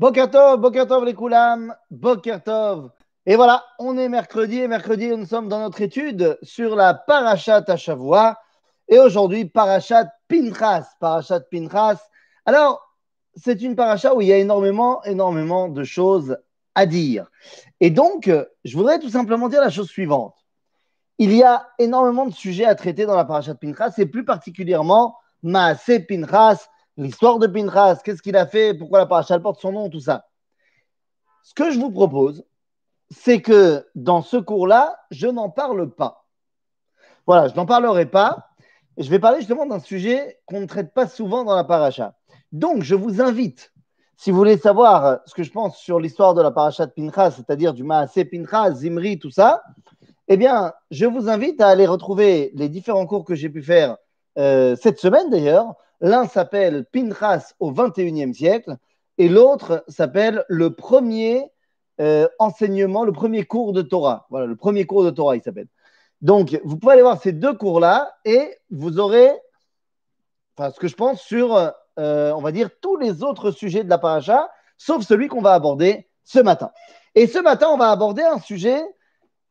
Bokertov, Bokertov les Koulam, Bokertov. Et voilà, on est mercredi et mercredi, nous sommes dans notre étude sur la Parashat Shavua. Et aujourd'hui, Parashat Pinchas, Parashat Pinchas. Alors, c'est une paracha où il y a énormément, énormément de choses à dire. Et donc, je voudrais tout simplement dire la chose suivante. Il y a énormément de sujets à traiter dans la Parashat Pinchas, et plus particulièrement Maaseh Pinchas, l'histoire de Pinchas, qu'est-ce qu'il a fait, pourquoi la paracha porte son nom, tout ça. Ce que je vous propose, c'est que dans ce cours-là, je n'en parle pas. Voilà, je n'en parlerai pas. Je vais parler justement d'un sujet qu'on ne traite pas souvent dans la paracha. Donc, je vous invite, si vous voulez savoir ce que je pense sur l'histoire de la paracha de Pinchas, c'est-à-dire du Maasé Pinchas, Zimri, tout ça, eh bien, je vous invite à aller retrouver les différents cours que j'ai pu faire euh, cette semaine d'ailleurs, L'un s'appelle Pinchas au 21e siècle et l'autre s'appelle le premier euh, enseignement, le premier cours de Torah. Voilà, le premier cours de Torah, il s'appelle. Donc, vous pouvez aller voir ces deux cours-là et vous aurez, ce que je pense sur, euh, on va dire, tous les autres sujets de la paracha, sauf celui qu'on va aborder ce matin. Et ce matin, on va aborder un sujet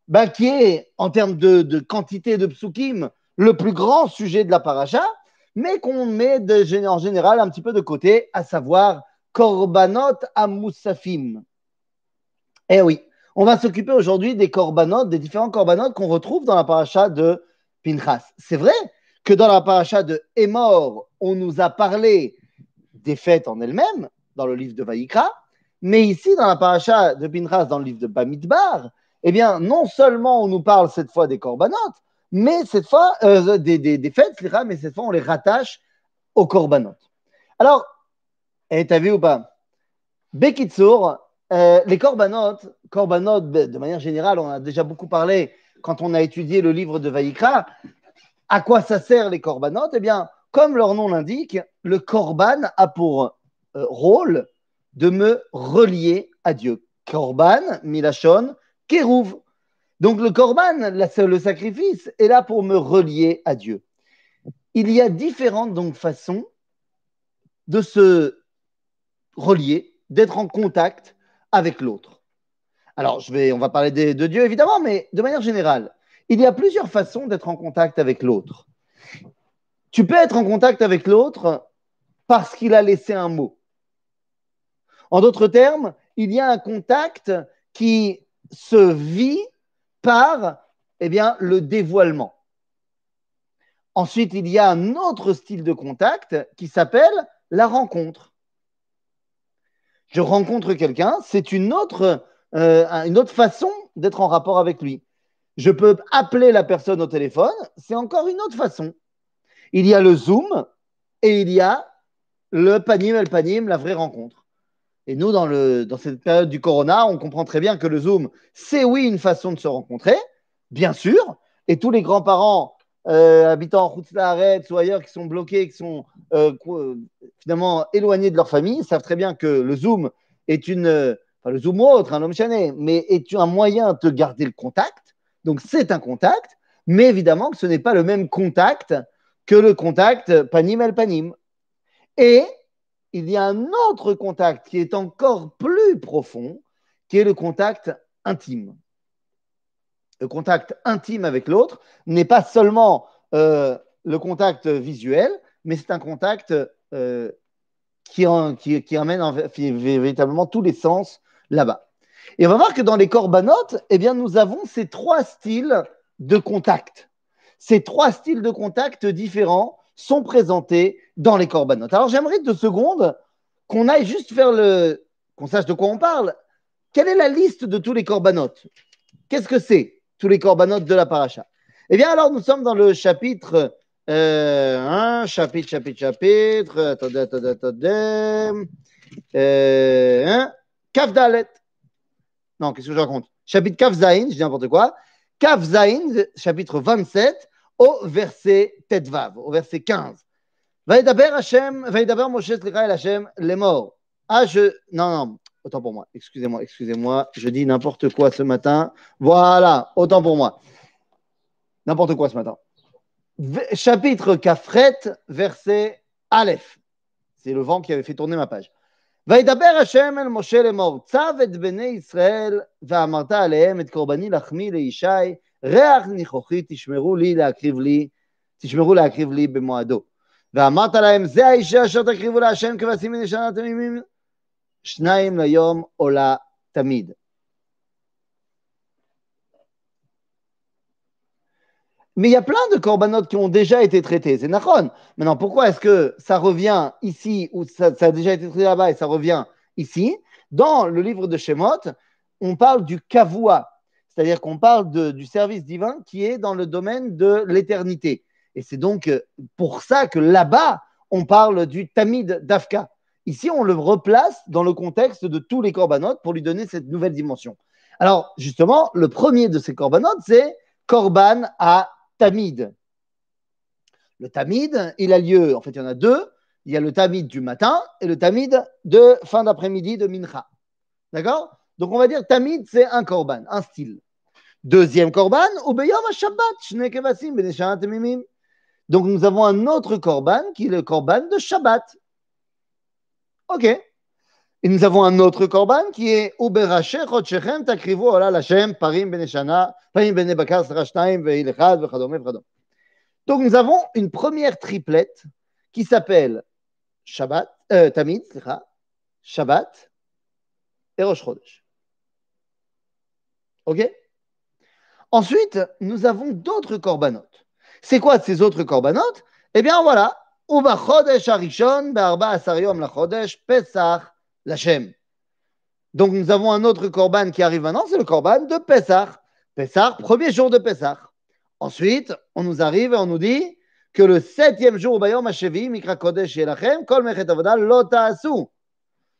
ben, qui est, en termes de, de quantité de psukim, le plus grand sujet de la paracha, mais qu'on met en général un petit peu de côté, à savoir Korbanot à Moussafim. Eh oui, on va s'occuper aujourd'hui des Korbanot, des différents Korbanot qu'on retrouve dans la paracha de Pinchas. C'est vrai que dans la paracha de Emor, on nous a parlé des fêtes en elles-mêmes, dans le livre de Vaïkra, mais ici, dans la paracha de Pinchas, dans le livre de Bamidbar, eh bien, non seulement on nous parle cette fois des Korbanot, mais cette fois, euh, des, des, fêtes, mais cette fois, on les rattache aux korbanot. Alors, eh, t'as vu ou pas? Bekitsour, euh, les korbanot, korbanot, de manière générale, on a déjà beaucoup parlé quand on a étudié le livre de Vaïkra. À quoi ça sert les korbanot? Eh bien, comme leur nom l'indique, le korban a pour euh, rôle de me relier à Dieu. Korban, milachon, kerouv. Donc le korban, le sacrifice, est là pour me relier à Dieu. Il y a différentes façons de se relier, d'être en contact avec l'autre. Alors, on va parler de, Dieu évidemment, mais de manière générale, il y a plusieurs façons d'être en contact avec l'autre. Tu peux être en contact avec l'autre parce qu'il a laissé un mot. En d'autres termes, il y a un contact qui se vit par eh bien, le dévoilement. Ensuite, il y a un autre style de contact qui s'appelle la rencontre. Je rencontre quelqu'un, c'est une autre, euh, une autre façon d'être en rapport avec lui. Je peux appeler la personne au téléphone, c'est encore une autre façon. Il y a le Zoom et il y a le panim el panim, la vraie rencontre. Et nous, dans, cette période du corona, on comprend très bien que le Zoom, c'est oui une façon de se rencontrer, bien sûr. Et tous les grands-parents euh, habitant en Arrête ou ailleurs qui sont bloqués, qui sont euh, finalement éloignés de leur famille, savent très bien que le Zoom est une, enfin le Zoom ou autre, un homme chané, mais est un moyen de garder le contact. Donc c'est un contact, mais évidemment que ce n'est pas le même contact que le contact panim el panim. Et il y a un autre contact qui est encore plus profond, qui est le contact intime. Le contact intime avec l'autre n'est pas seulement euh, le contact visuel, mais c'est un contact euh, qui, qui, amène véritablement tous les sens là-bas. Et on va voir que dans les corbanotes, eh bien, nous avons ces trois styles de contact. Ces trois styles de contact différents sont présentés dans les corbanotes. Alors j'aimerais deux secondes qu'on aille juste faire le. qu'on sache de quoi on parle. Quelle est la liste de tous les corbanotes? Qu'est-ce que c'est, tous les corbanotes de la paracha? Eh bien, alors nous sommes dans le chapitre. Euh, chapitre, chapitre, chapitre. Attendez, attendez, attendez. Euh, Kafdalet. Non, qu'est-ce que je raconte? Chapitre Kafzaïn, je dis n'importe quoi. Kafzaïn, chapitre 27 au verset Tetvav, au verset 15. Vaïdaber Hachem, Vaïdaber Moshe Slicha El Hachem, les morts. Ah, je. Non, non, autant pour moi. Excusez-moi, excusez-moi. Je dis n'importe quoi ce matin. Voilà, autant pour moi. N'importe quoi ce matin. Chapitre Kafret, verset Aleph. C'est le vent qui avait fait tourner ma page. וידבר השם אל משה לאמור, צב את בני ישראל ואמרת עליהם את קורבני לחמי לישי, ריח ניחוחי תשמרו לי להקריב לי, תשמרו להקריב לי במועדו. ואמרת להם, זה האישה אשר תקריבו להשם כבשים מן ישנה תמימים, שניים ליום עולה תמיד. Mais il y a plein de corbanotes qui ont déjà été traités, c'est Nahon. Maintenant, pourquoi est-ce que ça revient ici, ou ça, ça, a déjà été traité là-bas et ça revient ici Dans le livre de Shemot, on parle du kavua, c'est-à-dire qu'on parle du service divin qui est dans le domaine de l'éternité. Et c'est donc pour ça que là-bas, on parle du tamid d'Afka. Ici, on le replace dans le contexte de tous les corbanotes pour lui donner cette nouvelle dimension. Alors, justement, le premier de ces corbanotes, c'est korban à tamid. Le tamid, il a lieu, en fait, il y en a deux. Il y a le tamid du matin et le tamid de fin d'après-midi de mincha. D'accord? Donc, on va dire tamid, c'est un korban, un style. Deuxième korban, ubeyom shabbat. Donc, nous avons un autre korban qui est le korban de Shabbat. Ok. Et nous avons un autre korban qui est Uberache Chodshechem Takrivu Ola Lashem Parim Beneshana, Parim Benebakar Sarashtaim Veilechad Vechadome Vechadome. Donc, nous avons une première triplette qui s'appelle Shabbat, euh, Tamid, Shabbat et Rosh Chodesh. Ok? Ensuite, nous avons d'autres corbanotes. C'est quoi ces autres corbanotes? Eh bien voilà. Donc nous avons un autre korban qui arrive maintenant, c'est le korban de Pesach. Pesach, premier jour de Pesach. Ensuite, on nous arrive et on nous dit que le septième jour. Donc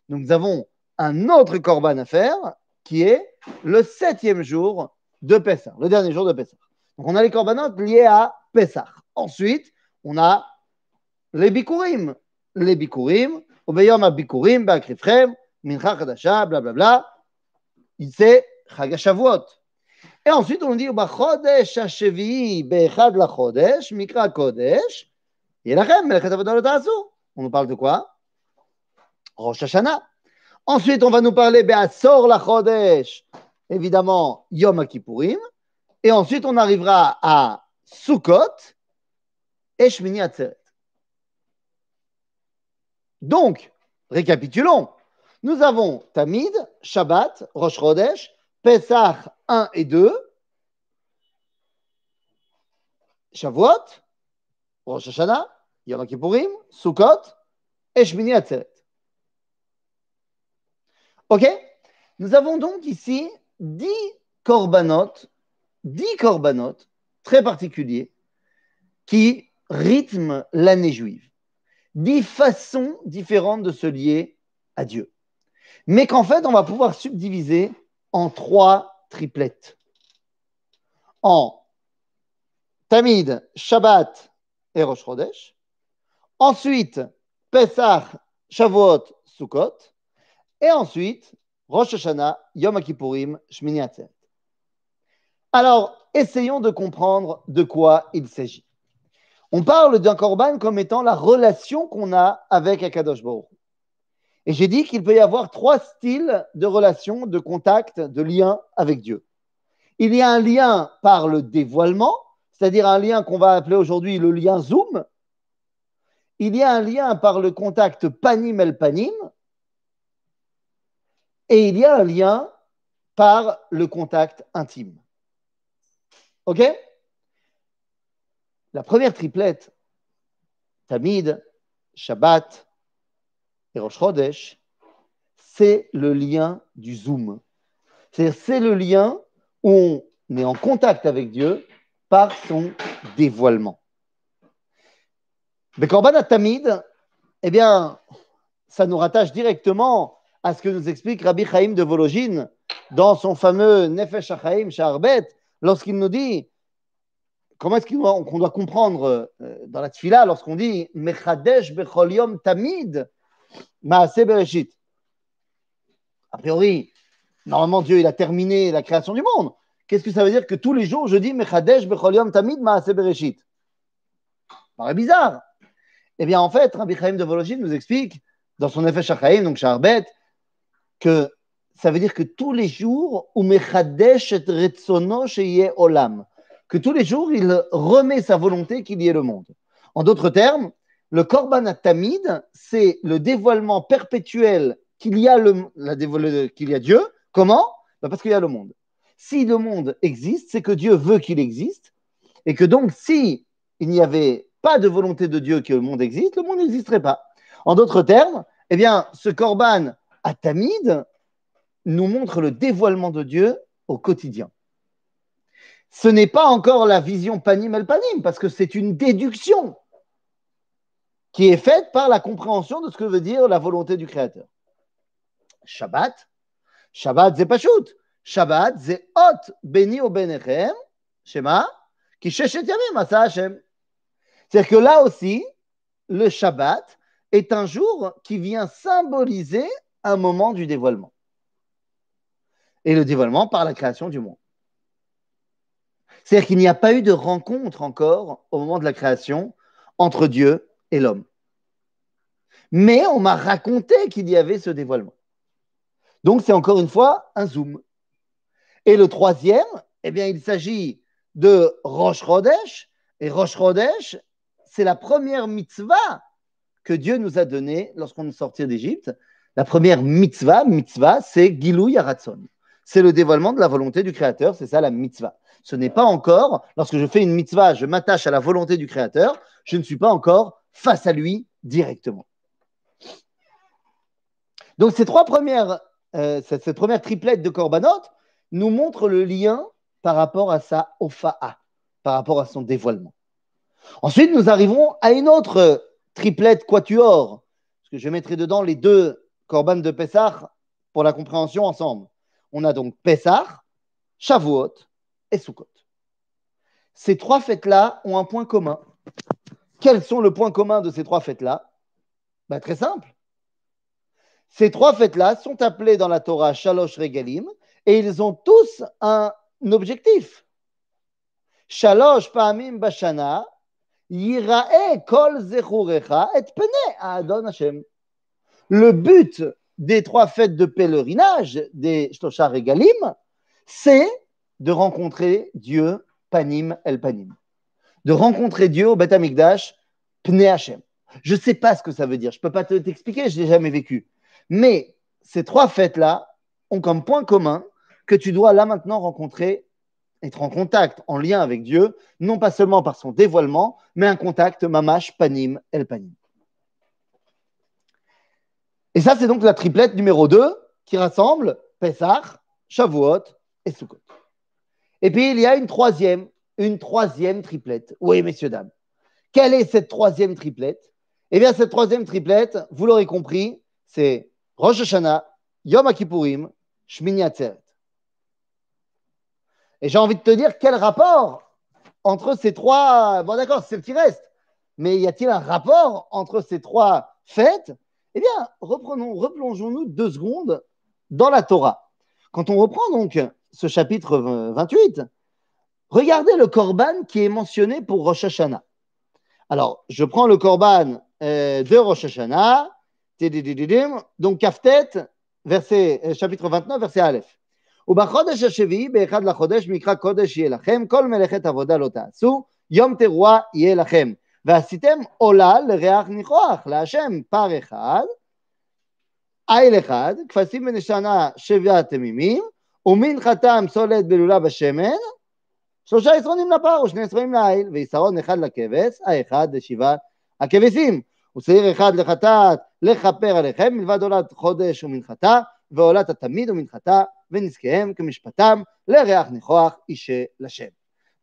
nous avons un autre korban à faire qui est le septième jour de Pessah, le dernier jour de Pessah. Donc on a les corbanotes liés à Pessah. Ensuite, on a les bikurim. Les bikurim, Obeyom bikurim, Bakrifrem, Mincha Chadasha, blablabla. C'est Chagashavuot. Et ensuite, on dit Chodesh Hashevi, Bechad la Chodesh, Mikra Kodesh, Yelachem, Melchet On nous parle de quoi? Rosh Hashanah. Ensuite, on va nous parler Be'asor la Chodesh, évidemment Yom Kippourim, et ensuite on arrivera à Sukkot et Shmini Atzeret. Donc, récapitulons. Nous avons Tamid, Shabbat, Rosh Chodesh, Pesach 1 et 2, Shavuot, Rosh Hashanah, Yom Kippourim, Sukkot et Atzeret. Ok? Nous avons donc ici dix corbanotes, dix corbanotes très particuliers qui rythment l'année juive. Dix façons différentes de se lier à Dieu. Mais qu'en fait, on va pouvoir subdiviser en trois triplettes. En Tamid, Shabbat et Rosh Chodesh. Ensuite, Pesach, Shavuot, Sukkot. Et ensuite, Rosh Yom Shmini Atzeret. Alors, essayons de comprendre de quoi il s'agit. On parle d'un korban comme étant la relation qu'on a avec Akadosh Baruch. Et j'ai dit qu'il peut y avoir trois styles de relation, de contact, de lien avec Dieu. Il y a un lien par le dévoilement, c'est-à-dire un lien qu'on va appeler aujourd'hui le lien Zoom. Il y a un lien par le contact panim el panim, et il y a un lien par le contact intime. OK? La première triplette, Tamid, Shabbat et Rosh Chodesh, c'est le lien du zoom. C'est le lien où on est en contact avec Dieu par son dévoilement. Mais Korban Tamid, eh bien, ça nous rattache directement à ce que nous explique Rabbi Chaim de Vologine dans son fameux Nefesh HaChaim Sha'arbet, lorsqu'il nous dit comment est-ce qu'on doit comprendre euh, dans la tfila lorsqu'on dit Mechadesh bechol yom tamid maase bereshit. A priori, normalement Dieu il a terminé la création du monde. Qu'est-ce que ça veut dire que tous les jours je dis Mechadesh bechol yom tamid maase bereshit? Paraît bizarre. Eh bien en fait, Rabbi Chaim de Vologine nous explique dans son effet Shachaim, donc Sharbet, que ça veut dire que tous les jours, que tous les jours, il remet sa volonté qu'il y ait le monde. En d'autres termes, le Korban Tamid, c'est le dévoilement perpétuel qu'il y, a qu'il y a Dieu. Comment? Bah, Parce qu'il y a le monde. Si le monde existe, c'est que Dieu veut qu'il existe, et que donc, si il n'y avait pas de volonté de Dieu que le monde existe, le monde n'existerait pas. En d'autres termes, eh bien, ce Korban Tamid, nous montre le dévoilement de Dieu au quotidien. Ce n'est pas encore la vision panim el panim, parce que c'est une déduction qui est faite par la compréhension de ce que veut dire la volonté du Créateur. Shabbat, Shabbat c'est. Shabbat c'est hot beni o benechem, Shema, qui sheshet yamim Hashem. C'est-à-dire que là aussi, le Shabbat est un jour qui vient symboliser un moment du dévoilement et le dévoilement par la création du monde. C'est-à-dire qu'il n'y a pas eu de rencontre encore au moment de la création entre Dieu et l'homme. Mais on m'a raconté qu'il y avait ce dévoilement. Donc c'est encore une fois un zoom. Et le troisième, eh bien, il s'agit de Rosh Chodesh. Et Rosh Chodesh, c'est la première mitzvah que Dieu nous a donnée lorsqu'on est sorti d'Égypte. La première mitzvah, mitzvah, c'est Gilou Yaratzon c'est le dévoilement de la volonté du Créateur, c'est ça la mitzvah. Ce n'est pas encore, lorsque je fais une mitzvah, je m'attache à la volonté du Créateur, je ne suis pas encore face à lui directement. Donc ces trois premières, euh, cette, première triplette de Korbanot nous montre le lien par rapport à sa ofa'a, par rapport à son dévoilement. Ensuite, nous arrivons à une autre triplette quatuor, parce que je mettrai dedans les deux Korban de Pessah pour la compréhension ensemble on a donc Pessah, Shavuot et Sukkot. Ces trois fêtes-là ont un point commun. Quels sont le point commun de ces trois fêtes-là? Ben, Très simple. Ces trois fêtes-là sont appelées dans la Torah Shalosh Regalim et ils ont tous un objectif. Shalosh Pa'amim Bashana Yirae Kol Zechurecha et Pene Adon Hashem. Le but des trois fêtes de pèlerinage des Shtosha Regalim, c'est de rencontrer Dieu Panim El Panim. De rencontrer Dieu au Beth Pne Hashem. Je ne sais pas ce que ça veut dire, je ne peux pas t'expliquer, je ne l'ai jamais vécu. Mais ces trois fêtes-là ont comme point commun que tu dois là maintenant rencontrer, être en contact, en lien avec Dieu, non pas seulement par son dévoilement, mais un contact mamash panim el panim. Et ça, c'est donc la triplette numéro 2 qui rassemble Pessah, Shavuot et Sukkot. Et puis, il y a une troisième, une troisième triplette. Oui, messieurs, dames. Quelle est cette troisième triplette? Eh bien, cette troisième triplette, vous l'aurez compris, c'est Rosh Hashanah, Yom Kippourim, Shmini Atzeret. Et j'ai envie de te dire quel rapport entre ces trois. Bon, d'accord, c'est ce qui reste. Mais y a-t-il un rapport entre ces trois fêtes? eh bien, reprenons, replongeons-nous deux secondes dans la Torah. Quand on reprend donc ce chapitre 28, regardez le korban qui est mentionné pour Rosh Hashanah. Alors, je prends le korban euh, de Rosh Hashanah, donc Kaftet, verset, euh, chapitre 29, verset Aleph. ובחודש השביעי, באחד לחודש, מקרא קודש יהיה לכם, כל מלאכת עבודה לא תעשו, יום תרועה יהיה לכם. ועשיתם עולה לריח ניחוח, להשם פר אחד, איל אחד, כבשים ונשנה שבעה תמימים, ומנחתם סולת בלולה בשמן, שלושה עשרונים לפר ושני עשרונים לעיל, ועשרון אחד לכבש, האחד לשבעה הכבשים, ושעיר אחד לחטאת לכפר עליכם, מלבד עולת חודש ומנחתה, ועולת התמיד ומנחתה, ונזקיהם כמשפטם, לריח ניחוח אישה לשם.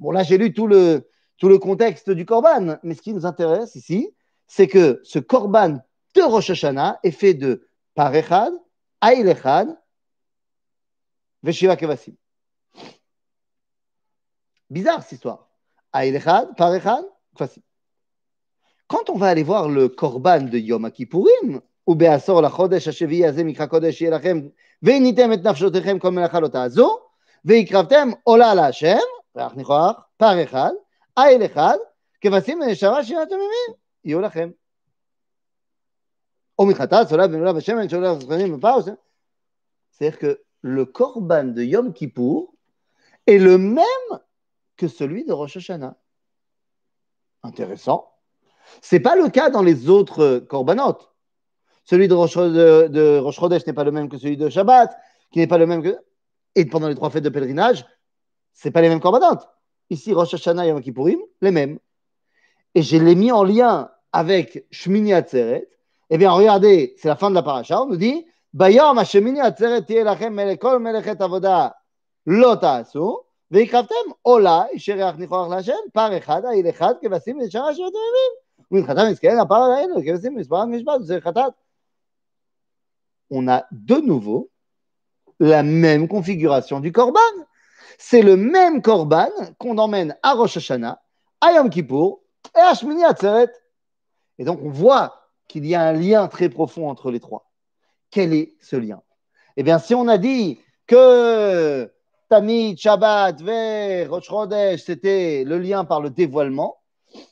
Bon, là, j'ai lu tout le, tout le contexte du Korban. Mais ce qui nous intéresse ici, c'est que ce Korban de Rosh Hashanah est fait de Parechad, Ailechad, Veshiva Kevasim. Bizarre cette histoire. Ailechad, Parechad, Kevasim. Quand on va aller voir le Korban de Yom Kippourim, ou Beasor la Chodesh Hashevi Azem Mikra Kodesh Yelachem, Veinitem et Nafshotechem comme Melachalota Azo, Veikravtem Ola la Hashem, Rach Nichoach, Parechad, האל אחד, כבשים לנשמה שירת תמימים, יהיו לכם. C'est-à-dire que le korban de Yom Kippour est le même que celui de Rosh Hashanah. Intéressant. Ce n'est pas le cas dans les autres korbanot. Celui de Rosh, de, n'est pas le même que celui de Shabbat, qui n'est pas le même que. Et pendant les trois fêtes de pèlerinage, ce n'est pas les mêmes korbanot. Ici, Rosh Hashanah et Yom Kippourim, les mêmes. Et je l'ai mis en lien avec Shmini Atzeret. Eh bien, regardez, c'est la fin de la paracha. On nous dit Bayom Hashemini Atzeret lachem melekol melechet avoda lo ta'asu. והקרבתם עולה, שריח ניחוח להשם, פר אחד, העיל אחד, כבשים לשאר אשר אתם מביאים. ומתחתם מסכן, הפר עלינו, כבשים מספר המשפט, זה חטאת. On a de nouveau la même configuration du korban. C'est le même korban qu'on emmène à Rosh Hashanah, à Yom Kippour et à Shmini Atzeret. Et donc on voit qu'il y a un lien très profond entre les trois. Quel est ce lien? Eh bien, si on a dit que Tamid, Shabbat, Ver, Rosh Chodesh, c'était le lien par le dévoilement.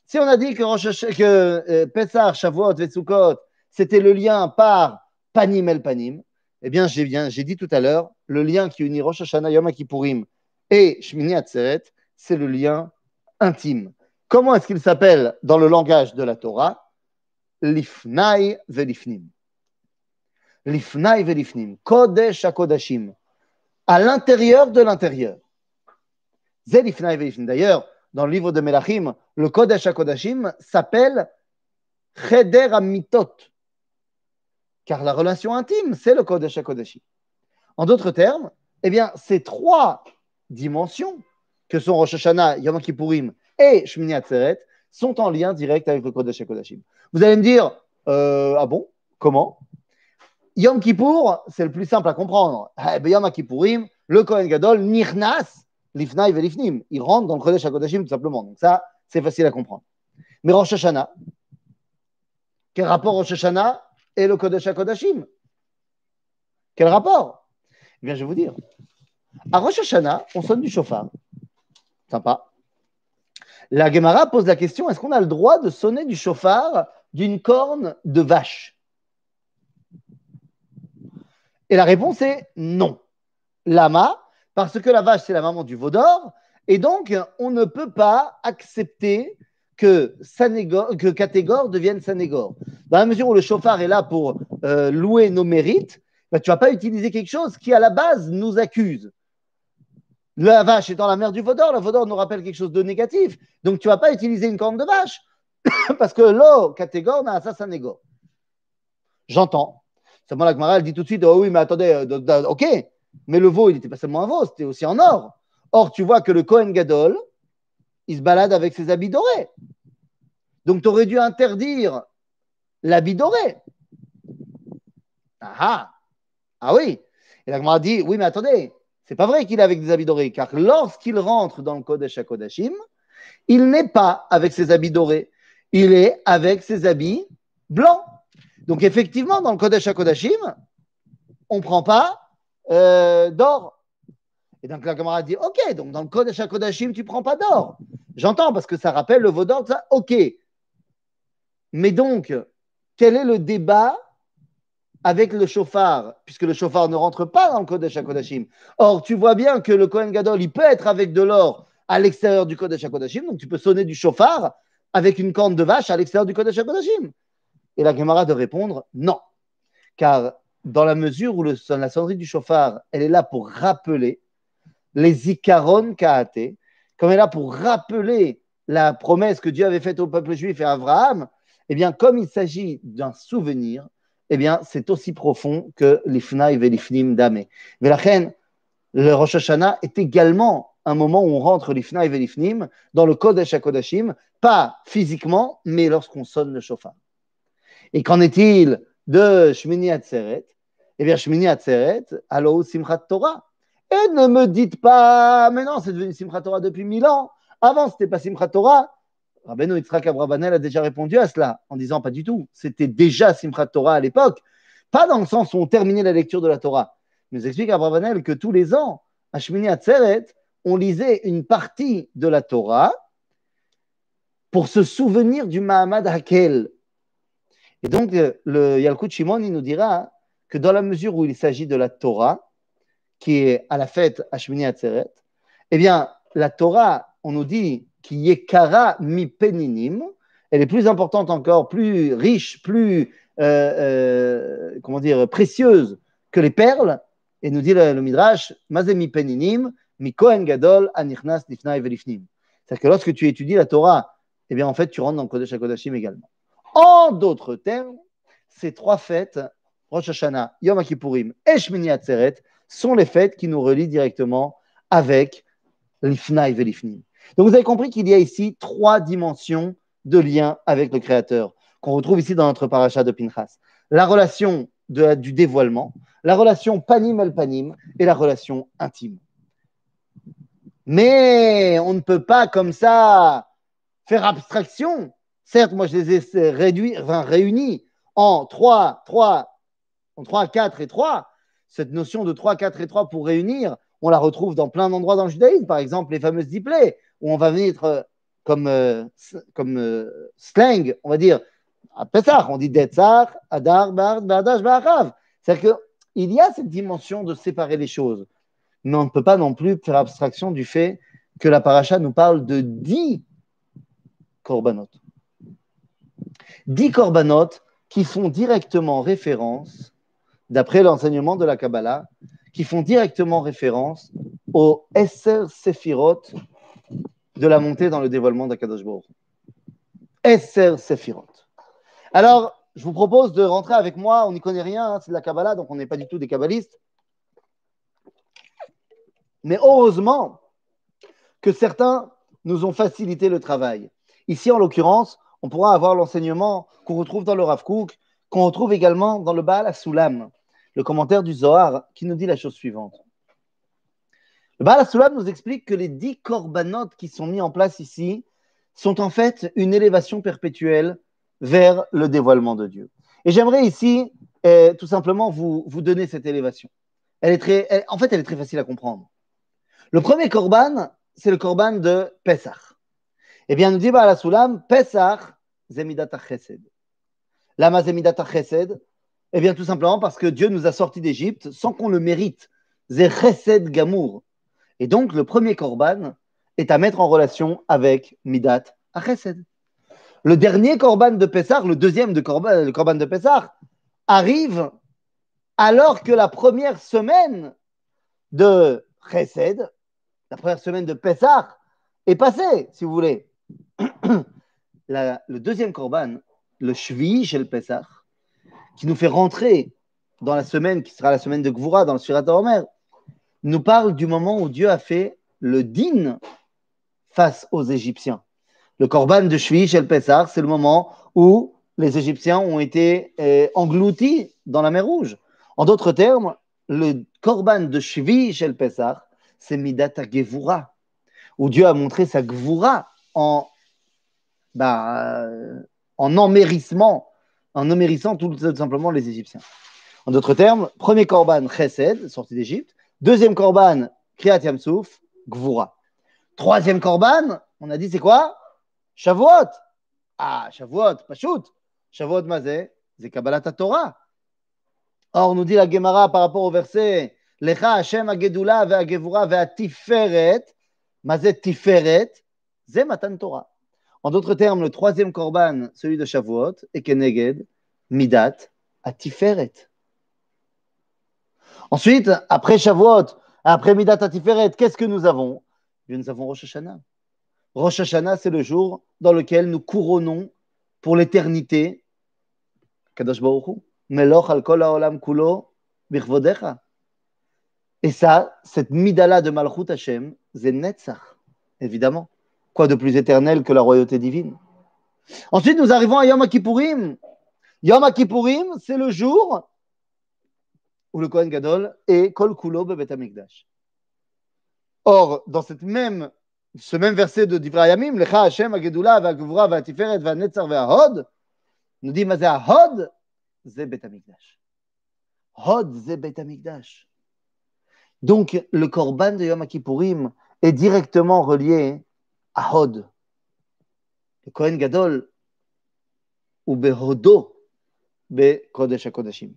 Si on a dit que, Rosh, que euh, c'était le lien par Panim El Panim, eh bien, j'ai, bien, j'ai dit tout à l'heure, le lien qui unit Rosh Hashanah, Yom Kippourim et Shmini Atzeret, c'est le lien intime. Comment est-ce qu'il s'appelle dans le langage de la Torah? Lifnai velifnim. Lifnai velifnim. Kodesh HaKodashim à l'intérieur de l'intérieur. D'ailleurs, dans le livre de Melachim, le Kodesh HaKodashim s'appelle Cheder Amitot, car la relation intime, c'est le Kodesh HaKodashim. En d'autres termes, eh bien, ces trois dimensions, que sont Rosh Hashanah, Yom Kippourim et Shmini Atzeret, sont en lien direct avec le Kodesh HaKodashim. Vous allez me dire, euh, ah bon, comment? Yom Kippour, c'est le plus simple à comprendre. Eh ben, Yom Kippourim, le Kohen Gadol, Nirnas, Lifnai Velifnim. Il rentre dans le Kodesh HaKodashim tout simplement. Donc ça, c'est facile à comprendre. Mais Rosh Hashanah, quel rapport Rosh Hashanah et le Kodesh HaKodashim? Quel rapport? Eh bien, je vais vous dire. À Rosh Hashanah, on sonne du chauffard. Sympa. La Gemara pose la question est-ce qu'on a le droit de sonner du chauffard d'une corne de vache? Et la réponse est non. Lama, parce que la vache, c'est la maman du veau d'or, et donc on ne peut pas accepter que, que Catégore devienne Sanégore. Dans la mesure où le chauffard est là pour euh, louer nos mérites, bah, tu ne vas pas utiliser quelque chose qui, à la base, nous accuse. La vache étant la mère du veau d'or, le veau d'or nous rappelle quelque chose de négatif. Donc, tu ne vas pas utiliser une corne de vache parce que l'eau Catégore n'a ça Sanégore. J'entends. Seulement la Gemara, elle dit tout de suite, oh oui, mais attendez, euh, ok, mais le veau, il n'était pas seulement un veau, c'était aussi en or. Or, tu vois que le Kohen Gadol, il se balade avec ses habits dorés. Donc, tu aurais dû interdire l'habit doré. Ah ah, ah oui. Et la Gemara dit, oui, mais attendez, c'est pas vrai qu'il est avec des habits dorés, car lorsqu'il rentre dans le Kodesh HaKodashim, il n'est pas avec ses habits dorés, il est avec ses habits blancs. Donc, effectivement, dans le Kodesh HaKodashim, on ne prend pas euh, d'or. Et donc, la camarade dit Ok, donc dans le Kodesh HaKodashim, tu ne prends pas d'or. J'entends parce que ça rappelle le veau d'or, ok. Mais donc, quel est le débat avec le chauffard, puisque le chauffard ne rentre pas dans le Kodesh HaKodashim Or, tu vois bien que le Kohen Gadol, il peut être avec de l'or à l'extérieur du Kodesh HaKodashim, donc tu peux sonner du chauffard avec une corne de vache à l'extérieur du Kodesh HaKodashim. Et la Gemara de répondre non. Car dans la mesure où la sonnerie du chauffard, elle est là pour rappeler les Ikaron Kaate, comme elle est là pour rappeler la promesse que Dieu avait faite au peuple juif et à Abraham, eh bien, comme il s'agit d'un souvenir, eh bien, c'est aussi profond que l'Ifnaï et l'Ifnim d'Amé. Mais la reine, le Rosh Hashanah est également un moment où on rentre l'Ifnaï et l'Ifnim dans le Kodesh HaKodashim, pas physiquement, mais lorsqu'on sonne le chauffard. Et qu'en est-il de Shmini Atzeret? Eh bien, Shmini Atzeret, alors Simchat Torah. Et ne me dites pas, mais non, c'est devenu Simchat Torah depuis mille ans. Avant, c'était pas Simchat Torah. Rabbeinu Yitzhak Abrabanel a déjà répondu à cela en disant pas du tout. C'était déjà Simchat Torah à l'époque. Pas dans le sens où on terminait la lecture de la Torah. Il explique Abrabanel que tous les ans, à Shmini Atzeret, on lisait une partie de la Torah pour se souvenir du Mahamad Hakel, Et donc, le Yalkut Shimon, nous dira que dans la mesure où il s'agit de la Torah, qui est à la fête Hashmini Atzeret, eh bien, la Torah, on nous dit qu'il est kara mi peninim, elle est plus importante encore, plus riche, plus, euh, euh, comment dire, précieuse que les perles. Et nous dit le, Midrash, mi peninim, mi kohen gadol anichnas nifnai velifnim. C'est-à-dire que lorsque tu étudies la Torah, eh bien, en fait, tu rentres dans Kodesh HaKodashim également. En d'autres termes, ces trois fêtes, Rosh Hashanah, Yom Kippourim et Shmini Atzeret, sont les fêtes qui nous relient directement avec l'Ifnaï Velifnim. Donc vous avez compris qu'il y a ici trois dimensions de lien avec le Créateur qu'on retrouve ici dans notre paracha de Pinchas. La relation du dévoilement, la relation panim el panim et la relation intime. Mais on ne peut pas comme ça faire abstraction. Certes, moi je les ai réduits, réunis en 3, 3, en 3, 4 et 3. Cette notion de 3, 4 et 3 pour réunir, on la retrouve dans plein d'endroits dans le judaïsme, par exemple les fameuses diplés, où on va venir euh, comme, euh, comme euh, slang, on va dire, à Pessah, on dit Detzar, Adar, Bard, Bardash, Barachav. C'est-à-dire qu'il y a cette dimension de séparer les choses, mais on ne peut pas non plus faire abstraction du fait que la paracha nous parle de dix korbanot. Dix korbanot qui font directement référence, d'après l'enseignement de la Kabbalah, qui font directement référence au Esser Sephirot de la montée dans le dévoilement d'Akadosh Baruch. Esser Sephirot. Alors, je vous propose de rentrer avec moi. On n'y connaît rien, hein, c'est de la Kabbalah, donc on n'est pas du tout des kabbalistes. Mais heureusement que certains nous ont facilité le travail. Ici, en l'occurrence, on pourra avoir l'enseignement qu'on retrouve dans le Rav Kook, qu'on retrouve également dans le Baal Asulam, le commentaire du Zohar, qui nous dit la chose suivante. Le Baal nous explique que les dix corbanotes qui sont mis en place ici sont en fait une élévation perpétuelle vers le dévoilement de Dieu. Et j'aimerais ici eh, tout simplement vous, vous donner cette élévation. Elle est très, en fait, elle est très facile à comprendre. Le premier korban, c'est le korban de Pesach. Eh bien, nous dit Baal Asulam, Pesach, Zemidat Chesed. Lama Zemidat Chesed Eh bien, tout simplement parce que Dieu nous a sortis d'Égypte sans qu'on le mérite. Ze Chesed Gamour. Et donc, le premier korban est à mettre en relation avec Midat Chesed. Le dernier Korban de Pessah, le deuxième de Korban, le Korban de Pessah, arrive alors que la première semaine de Chesed, la première semaine de Pessah, est passée, si vous voulez. le deuxième Korban, le Shvi chez le Pessah, qui nous fait rentrer dans la semaine qui sera la semaine de Gvura, dans le Surat Omer, nous parle du moment où Dieu a fait le din face aux Égyptiens. Le Korban de Shvi chez le Pessah, c'est le moment où les Égyptiens ont été euh, engloutis dans la mer Rouge. En d'autres termes, le Korban de Shvi chez le Pessah, c'est Midata Gevura, où Dieu a montré sa Gevura en, bah, euh, en emmérissement, en emmérissant tout, simplement les Égyptiens. En d'autres termes, premier Korban Chesed, sorti d'Égypte. Deuxième Korban, Kriyat Yamsouf, Gvura. Troisième Korban, on a dit c'est quoi? Shavuot. Ah, Shavuot, Pashut. Shavuot Mazé, c'est Kabbalat Torah. Or, nous dit la Gemara par rapport au verset Lecha Hashem Agedula ve'agevura ve'atiferet. Mazé Tiferet, c'est Matan Torah. En d'autres termes, le troisième korban, celui de Shavuot, est Keneged, Midat, Atiferet. Ensuite, après Shavuot, après Midat Atiferet, qu'est-ce que nous avons? Nous avons Rosh Hashanah. Rosh Hashanah, c'est le jour dans lequel nous couronnons pour l'éternité Kadosh Baruch Meloch al kol haolam kulo birvodecha. Et ça, cette midala de Malchut Hashem, c'est évidemment. Quoi de plus éternel que la royauté divine? Ensuite, nous arrivons à Yom Kippourim. Yom Kippourim, c'est le jour où le Kohen Gadol est Kol Kulo Bebet. Or, dans cette même ce même verset de Divrei Yamim, Lecha Hashem, Agedula, Vagvura, Vatiferet, Vanetzar, Hod, nous dit, Mazé Hod, Ze Bet. Hod, Ze Bet. Donc, le Korban de Yom Kippourim est directement relié à Hod. Le Kohen Gadol ou Behodo, Kodesh HaKodeshim.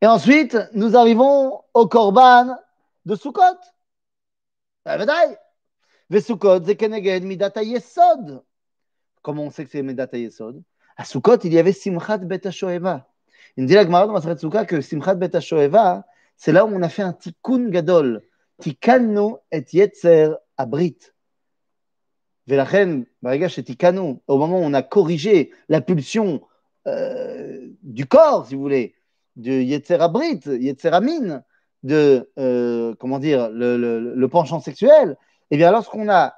Et ensuite, nous arrivons au Korban de Sukkot. Bah, Vesukot, Zekeneged, Midata Yesod. Comment on sait que c'est Midata Yesod? À Sukkot, il y avait Simchat Bet HaShoeva. Il nous dit la Gemara dans Masrat Sukkah que Simchat Bet HaShoeva, c'est là où on a fait un tikkun gadol. Tikkanu et yetzer abrit. Au moment où on a corrigé la pulsion euh, du corps, si vous voulez, de yetzer abrit, yetzer amin, de, euh, comment dire, le, penchant sexuel, eh bien, lorsqu'on a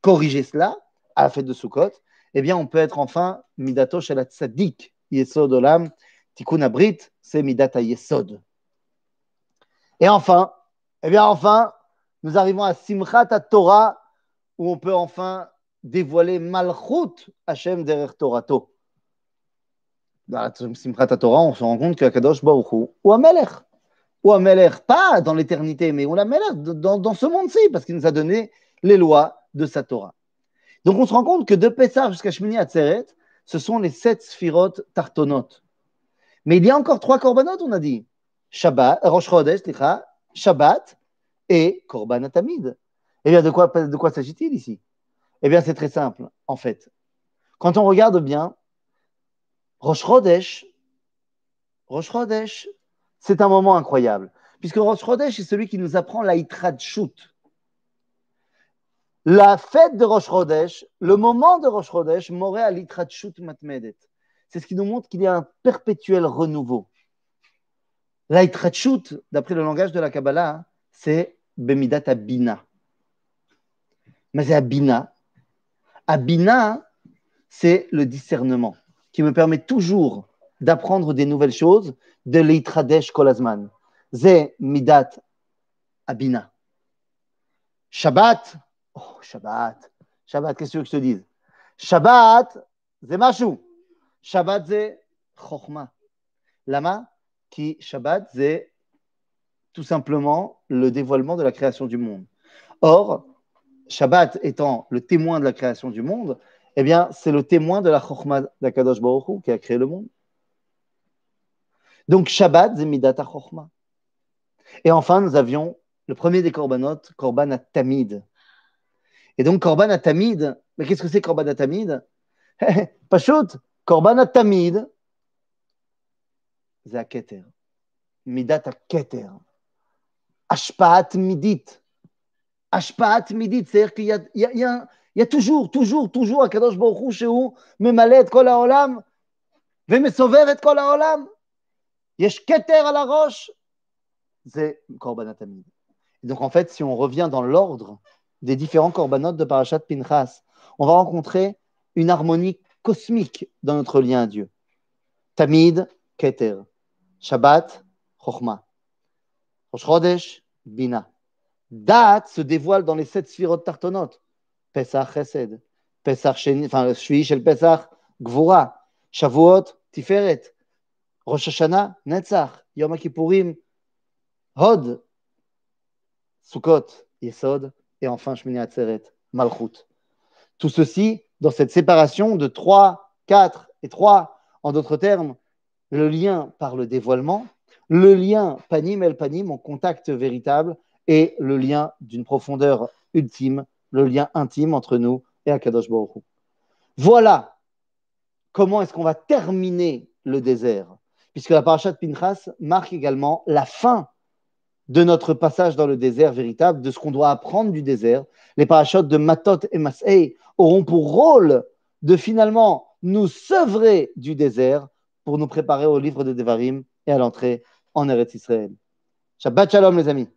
corrigé cela, à la fête de Sukkot, eh bien, on peut être enfin midato shel tzaddik, yesod olam, tikkun abrit, c'est midata yesod. Et enfin, eh bien, enfin, nous arrivons à Simchat Torah, où on peut enfin dévoiler Malchut Hashem derrière Torato. Dans Simchat Torah, on se rend compte qu'Akadosh Baruch Hu, ou Amelech, ou Amelech, pas dans l'éternité, mais ou Amelech dans, dans ce monde-ci, parce qu'il nous a donné les lois de sa Torah. Donc on se rend compte que de Pessah jusqu'à Shmini Atzeret, ce sont les sept sphirotes tartonotes. Mais il y a encore trois corbanotes, on a dit. Shabbat, Rosh Chodesh, Shabbat et Korban Atamid. Eh bien, de quoi, s'agit-il ici? Eh bien, c'est très simple, en fait. Quand on regarde bien, Rosh Chodesh, Rosh Chodesh, c'est un moment incroyable. Puisque Rosh Chodesh est celui qui nous apprend la. La fête de Rosh Chodesh, le moment de Rosh Chodesh, m'aurait à Shoot Matmedet. C'est ce qui nous montre qu'il y a un perpétuel renouveau. Shoot, d'après le langage de la Kabbalah, c'est Bemidat Abina. Mais c'est Abina. Abina, c'est le discernement qui me permet toujours d'apprendre des nouvelles choses de l'Eitradesh Kolazman. C'est Midat Abina. Shabbat, oh Shabbat, Shabbat, qu'est-ce que je te dise? Shabbat, c'est Machou. Shabbat, c'est Chochma. Lama, qui Shabbat, c'est tout simplement le dévoilement de la création du monde. Or, Shabbat étant le témoin de la création du monde, eh bien, c'est le témoin de la Chokhmah d'Akadosh Baruch qui a créé le monde. Donc, Shabbat, c'est Midata Chokhmah. Et enfin, nous avions le premier des corbanotes, Korban Tamid. Et donc, Korban Tamid, mais qu'est-ce que c'est Korban Tamid Pashut, Korban Tamid, c'est Keter. Midata Keter. Ashpaat Midit. Ashpaat Midit, c'est-à-dire qu'il y a, il y, a, il y, a, il y a toujours, toujours, toujours, הקדוש ברוך הוא שהוא ממלא את כל העולם ומסובב את כל העולם. יש כתר על הראש, זה קורבן התמיד. Donc en fait, si on revient dans l'ordre des différents corbanotes de Parashat Pinchas, on va rencontrer une harmonie cosmique dans notre lien à Dieu. Tamid, Keter. Shabbat, Chochma. Rosh Chodesh, Bina. Dat se dévoile dans les sept sphirotes tartonotes. Pesach Chesed, Pesach Sheni, enfin, Shui Shel Pesach, Gvura, Shavuot, Tiferet, Rosh Hashanah, Netzach, Yom Kippourim, Hod, Sukkot, Yesod, et enfin Shmini Atzeret, Malchut. Tout ceci dans cette séparation de 3, 4 et 3, en d'autres termes, le lien par le dévoilement, le lien panim el panim en contact véritable et le lien d'une profondeur ultime, le lien intime entre nous et Akadosh Baruch Voilà comment est-ce qu'on va terminer le désert, puisque la parashat Pinchas marque également la fin de notre passage dans le désert véritable, de ce qu'on doit apprendre du désert. Les parachutes de Matot et Masei auront pour rôle de finalement nous sevrer du désert pour nous préparer au livre de Devarim et à l'entrée en Eretz Israël. Shabbat Shalom les amis.